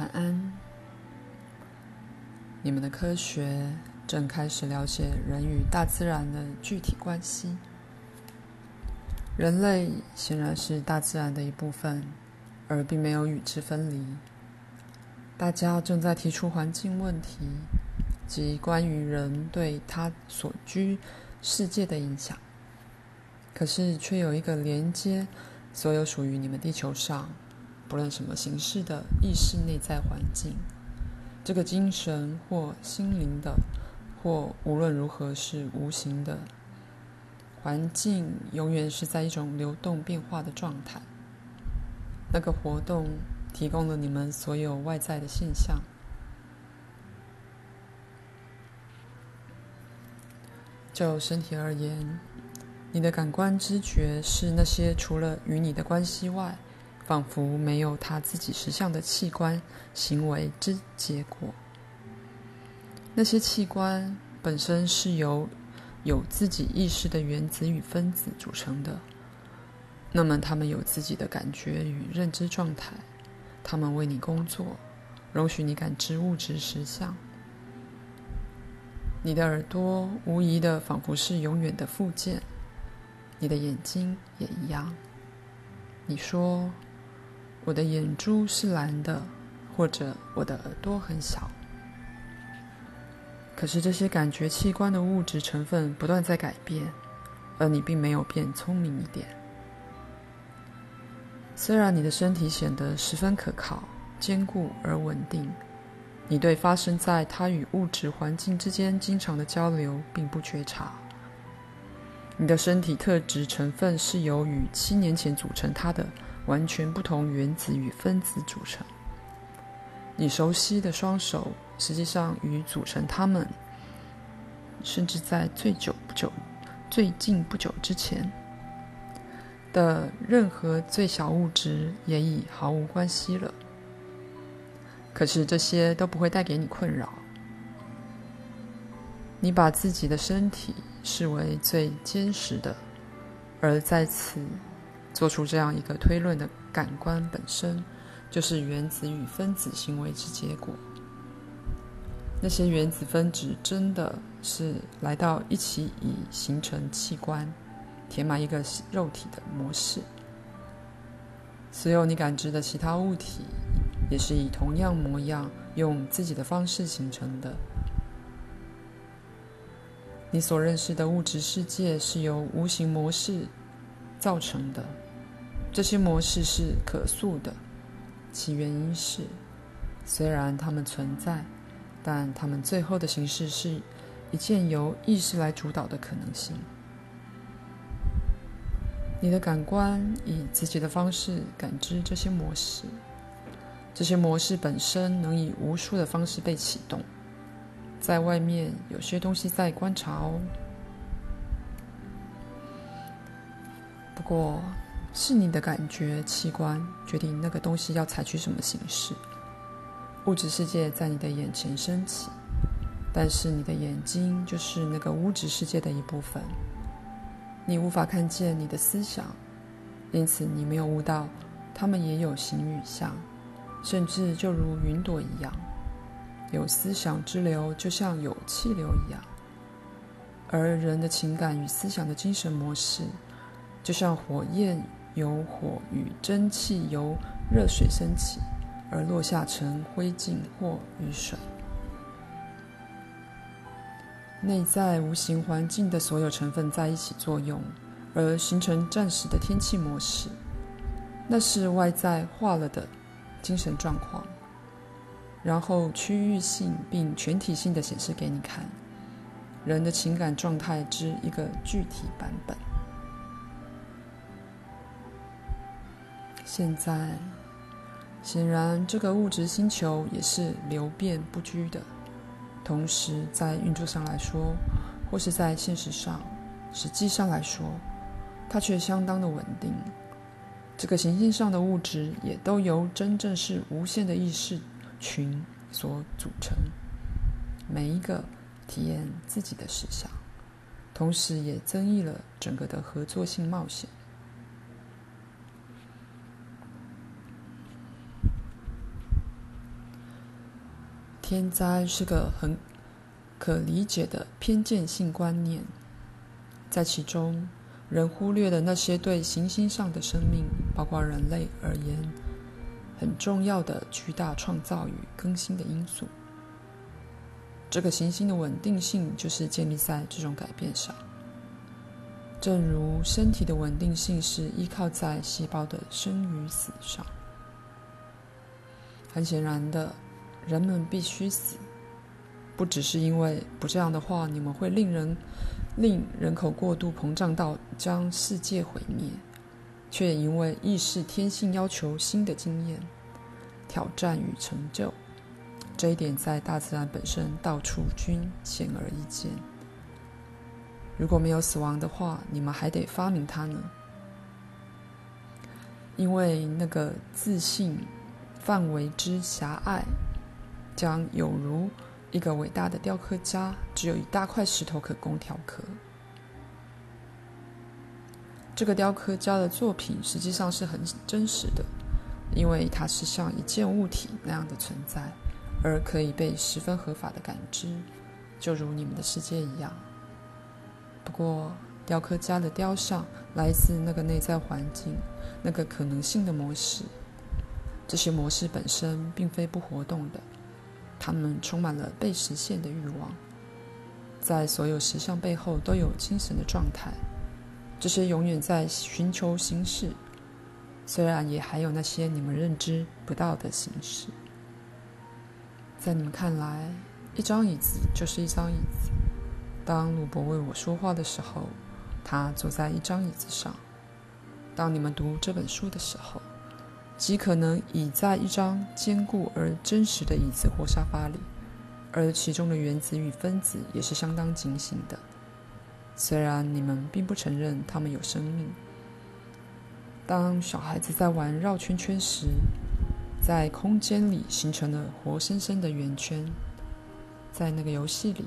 晚安。你们的科学正开始了解人与大自然的具体关系。人类显然是大自然的一部分，而并没有与之分离。大家正在提出环境问题，及关于人对他所居世界的影响。可是，却有一个连接所有属于你们地球上。不论什么形式的意识内在环境，这个精神或心灵的，或无论如何是无形的环境，永远是在一种流动变化的状态。那个活动提供了你们所有外在的现象。就身体而言，你的感官知觉是那些除了与你的关系外。仿佛没有他自己实相的器官行为之结果。那些器官本身是由有自己意识的原子与分子组成的。那么，他们有自己的感觉与认知状态，他们为你工作，容许你感知物质实相。你的耳朵无疑的仿佛是永远的附件，你的眼睛也一样。你说。我的眼珠是蓝的，或者我的耳朵很小。可是这些感觉器官的物质成分不断在改变，而你并没有变聪明一点。虽然你的身体显得十分可靠、坚固而稳定，你对发生在它与物质环境之间经常的交流并不觉察。你的身体特质成分是由与七年前组成它的。完全不同原子与分子组成。你熟悉的双手，实际上与组成它们，甚至在最久不久、最近不久之前的任何最小物质，也已毫无关系了。可是这些都不会带给你困扰。你把自己的身体视为最坚实的，而在此。做出这样一个推论的感官本身，就是原子与分子行为之结果。那些原子分子真的是来到一起，以形成器官，填满一个肉体的模式。所有你感知的其他物体，也是以同样模样，用自己的方式形成的。你所认识的物质世界，是由无形模式造成的，这些模式是可塑的，其原因是，虽然它们存在，但它们最后的形式是一件由意识来主导的可能性。你的感官以自己的方式感知这些模式，这些模式本身能以无数的方式被启动，在外面有些东西在观察哦。不过，是你的感觉器官决定那个东西要采取什么形式。物质世界在你的眼前升起，但是你的眼睛就是那个物质世界的一部分。你无法看见你的思想，因此你没有悟到，它们也有形与相，甚至就如云朵一样，有思想之流，就像有气流一样。而人的情感与思想的精神模式。就像火焰由火与蒸汽由热水升起，而落下成灰烬或雨水。内在无形环境的所有成分在一起作用，而形成暂时的天气模式。那是外在化了的精神状况，然后区域性并全体性的显示给你看，人的情感状态之一个具体版本。现在，显然这个物质星球也是流变不居的。同时，在运作上来说，或是在现实上、实际上来说，它却相当的稳定。这个行星上的物质也都由真正是无限的意识群所组成，每一个体验自己的实相，同时也增益了整个的合作性冒险。天灾是个很可理解的偏见性观念，在其中，人忽略了那些对行星上的生命，包括人类而言，很重要的巨大创造与更新的因素。这个行星的稳定性就是建立在这种改变上，正如身体的稳定性是依靠在细胞的生与死上。很显然的，人们必须死。不只是因为不这样的话，你们会令人令人口过度膨胀到将世界毁灭，却也因为意识天性要求新的经验、挑战与成就。这一点在大自然本身到处均显而易见。如果没有死亡的话，你们还得发明它呢，因为那个自信范围之狭隘，将有如。一个伟大的雕刻家只有一大块石头可供雕刻。这个雕刻家的作品实际上是很真实的，因为它是像一件物体那样的存在，而可以被十分合法的感知，就如你们的世界一样。不过，雕刻家的雕像来自那个内在环境，那个可能性的模式。这些模式本身并非不活动的。他们充满了被实现的欲望，在所有实相背后都有精神的状态，这些永远在寻求形式，虽然也还有那些你们认知不到的形式。在你们看来，一张椅子就是一张椅子。当鲁伯为我说话的时候，他坐在一张椅子上；当你们读这本书的时候，极可能倚在一张坚固而真实的椅子或沙发里，而其中的原子与分子也是相当警醒的，虽然你们并不承认它们有生命。当小孩子在玩绕圈圈时，在空间里形成了活生生的圆圈，在那个游戏里，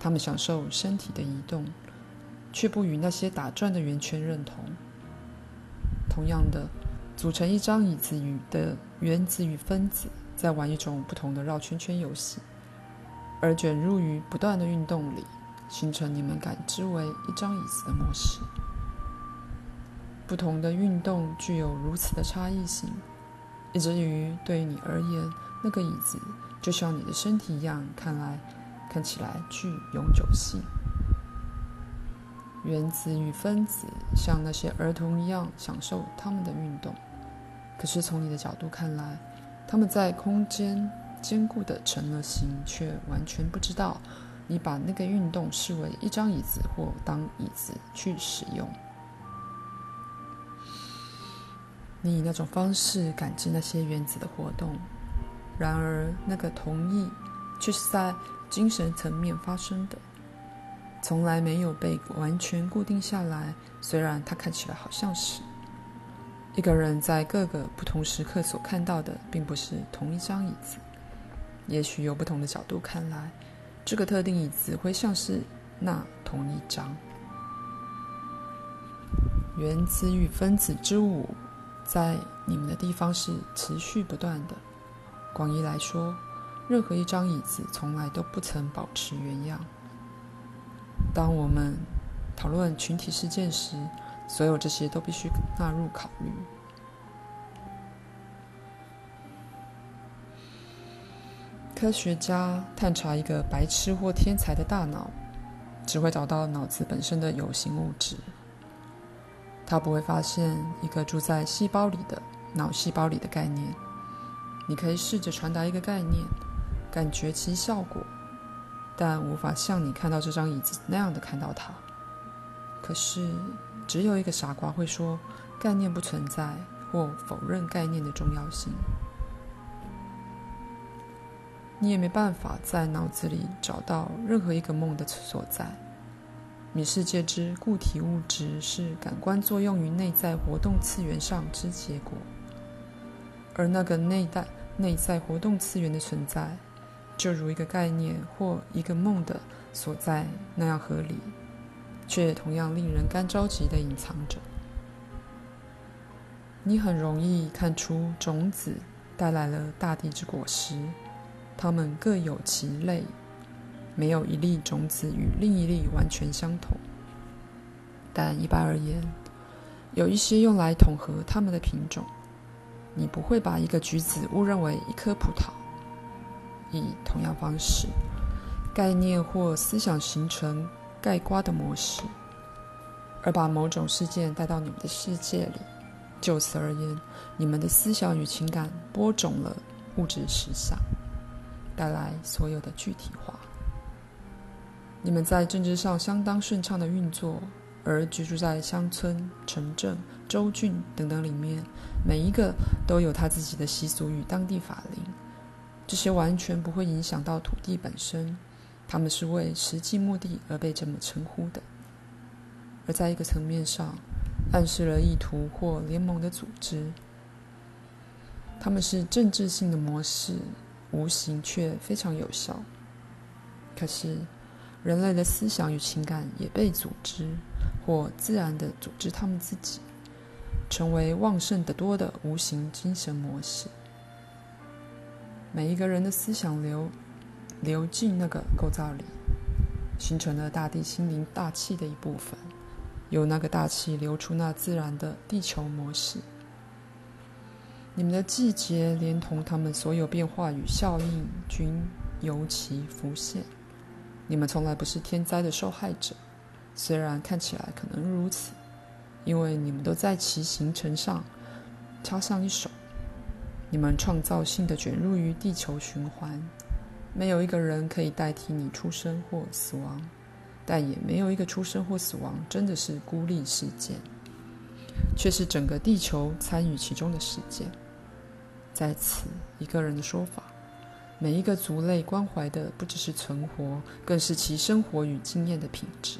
他们享受身体的移动，却不与那些打转的圆圈认同。同样的。组成一张椅子与的原子与分子在玩一种不同的绕圈圈游戏，而卷入于不断的运动里，形成你们感知为一张椅子的模式。不同的运动具有如此的差异性，以至于对于你而言，那个椅子就像你的身体一样，看来看起来具永久性。原子与分子像那些儿童一样享受他们的运动。可是从你的角度看来，他们在空间坚固地成了形，却完全不知道你把那个运动视为一张椅子或当椅子去使用。你以那种方式感知那些原子的活动，然而那个同意却是在精神层面发生的，从来没有被完全固定下来。虽然它看起来好像是。一个人在各个不同时刻所看到的，并不是同一张椅子。也许由不同的角度看来，这个特定椅子会像是那同一张。原子与分子之舞，在你们的地方是持续不断的。广义来说，任何一张椅子从来都不曾保持原样。当我们讨论群体事件时，所有这些都必须纳入考虑。科学家探查一个白痴或天才的大脑，只会找到脑子本身的有形物质。他不会发现一个住在细胞里的脑细胞里的概念。你可以试着传达一个概念，感觉其效果，但无法像你看到这张椅子那样的看到它。可是。只有一个傻瓜会说概念不存在，或否认概念的重要性。你也没办法在脑子里找到任何一个梦的所在。你世界之固体物质是感官作用于内在活动次元上之结果，而那个内在内在活动次元的存在，就如一个概念或一个梦的所在那样合理。却也同样令人干着急地隐藏着。你很容易看出种子带来了大地之果实，它们各有其类，没有一粒种子与另一粒完全相同。但一般而言，有一些用来统合它们的品种。你不会把一个橘子误认为一颗葡萄。以同样方式，概念或思想形成盖瓜的模式，而把某种事件带到你们的世界里。就此而言，你们的思想与情感播种了物质实相，带来所有的具体化。你们在政治上相当顺畅的运作，而居住在乡村、城镇、州郡等等里面，每一个都有他自己的习俗与当地法令。这些完全不会影响到土地本身，他们是为实际目的而被这么称呼的。而在一个层面上，暗示了意图或联盟的组织，他们是政治性的模式，无形却非常有效。可是，人类的思想与情感也被组织，或自然地组织他们自己，成为旺盛得多的无形精神模式。每一个人的思想流流进那个构造里，形成了大地心灵大气的一部分。由那个大气流出那自然的地球模式。你们的季节连同他们所有变化与效应均由其浮现。你们从来不是天灾的受害者，虽然看起来可能如此，因为你们都在其形成上插上一手。你们创造性的卷入于地球循环，没有一个人可以代替你出生或死亡，但也没有一个出生或死亡真的是孤立事件，却是整个地球参与其中的事件。在此，一个人的说法，每一个族类关怀的不只是存活，更是其生活与经验的品质。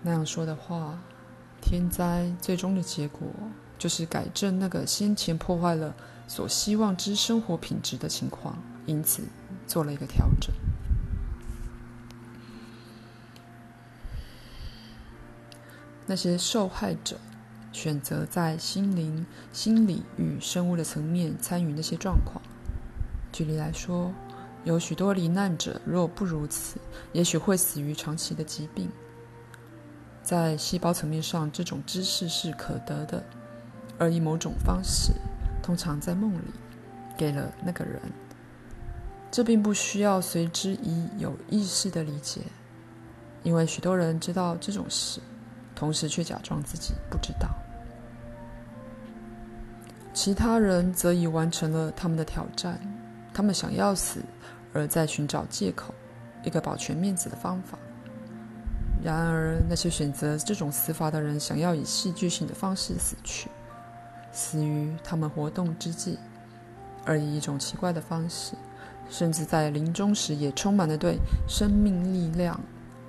那样说的话，天灾最终的结果。就是改正那个先前破坏了所希望之生活品质的情况，因此做了一个调整。那些受害者选择在心灵、心理与生物的层面参与那些状况。举例来说，有许多罹难者若不如此，也许会死于长期的疾病。在细胞层面上，这种知识是可得的。而以某种方式，通常在梦里，给了那个人。这并不需要随之以有意识的理解，因为许多人知道这种事，同时却假装自己不知道。其他人则已完成了他们的挑战，他们想要死，而在寻找借口，一个保全面子的方法。然而，那些选择这种死法的人，想要以戏剧性的方式死去。死于他们活动之际，而以一种奇怪的方式，甚至在临终时也充满了对生命力量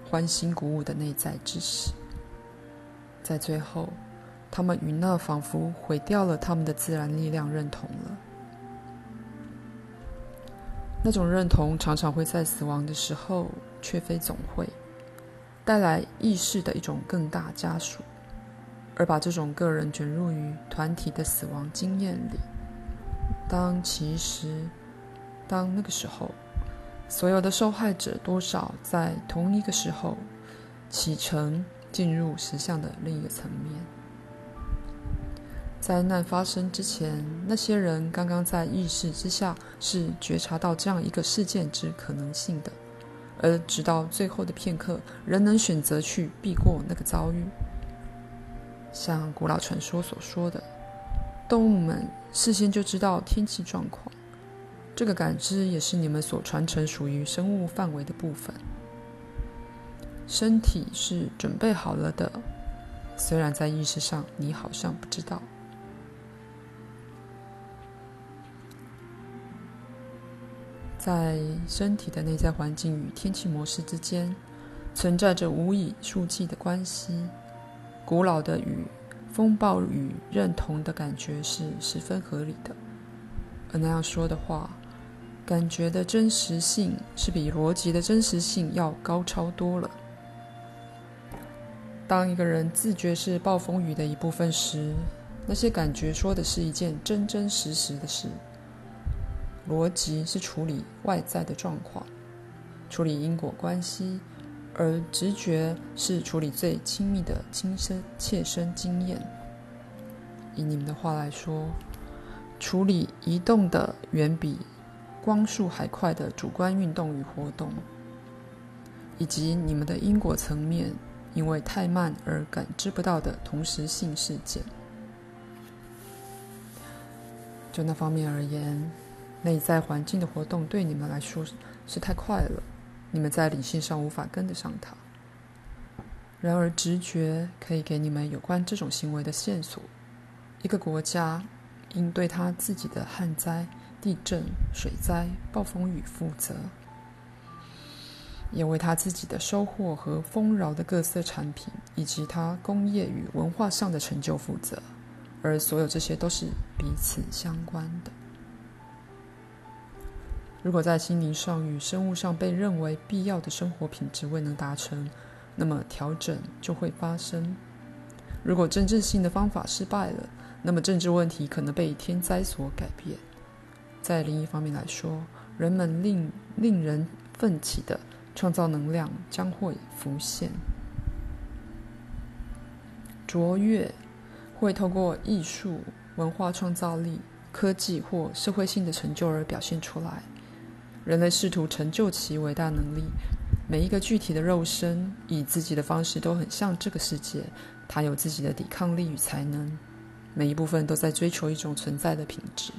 欢欣鼓舞的内在知识。在最后，他们与那仿佛毁掉了他们的自然力量认同了。那种认同常常会在死亡的时候，却非总会，带来意识的一种更大枷锁。而把这种个人卷入于团体的死亡经验里。当其实，当那个时候，所有的受害者多少在同一个时候启程进入实相的另一个层面。灾难发生之前，那些人刚刚在意识之下是觉察到这样一个事件之可能性的，而直到最后的片刻，仍能选择去避过那个遭遇。像古老传说所说的，动物们事先就知道天气状况，这个感知也是你们所传承属于生物范围的部分。身体是准备好了的，虽然在意识上你好像不知道。在身体的内在环境与天气模式之间，存在着无以数计的关系。古老的与风暴与认同的感觉是十分合理的，而那样说的话，感觉的真实性是比逻辑的真实性要高超多了。当一个人自觉是暴风雨的一部分时，那些感觉说的是一件真真实实的事，逻辑是处理外在的状况，处理因果关系，而直觉是处理最亲密的亲身切身经验。以你们的话来说，处理移动的远比光速还快的主观运动与活动，以及你们的因果层面因为太慢而感知不到的同时性事件。就那方面而言，内在环境的活动对你们来说是太快了，你们在理性上无法跟得上它。然而，直觉可以给你们有关这种行为的线索。一个国家应对他自己的旱灾、地震、水灾、暴风雨负责，也为他自己的收获和丰饶的各色产品，以及他工业与文化上的成就负责。而所有这些都是彼此相关的。如果在心灵上与生物上被认为必要的生活品质未能达成，那么调整就会发生。如果政治性的方法失败了，那么政治问题可能被天灾所改变。在另一方面来说，人们令令人奋起的创造能量将会浮现。卓越。会透过艺术、文化创造力、科技或社会性的成就而表现出来。人类试图成就其伟大能力，每一个具体的肉身以自己的方式都很像这个世界，它有自己的抵抗力与才能，每一部分都在追求一种存在的品质。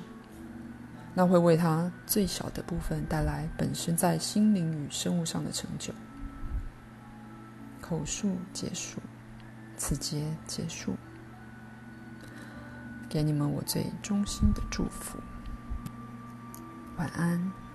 那会为它最小的部分带来本身在心灵与生物上的成就。口述结束，此节结束。给你们我最衷心的祝福，晚安。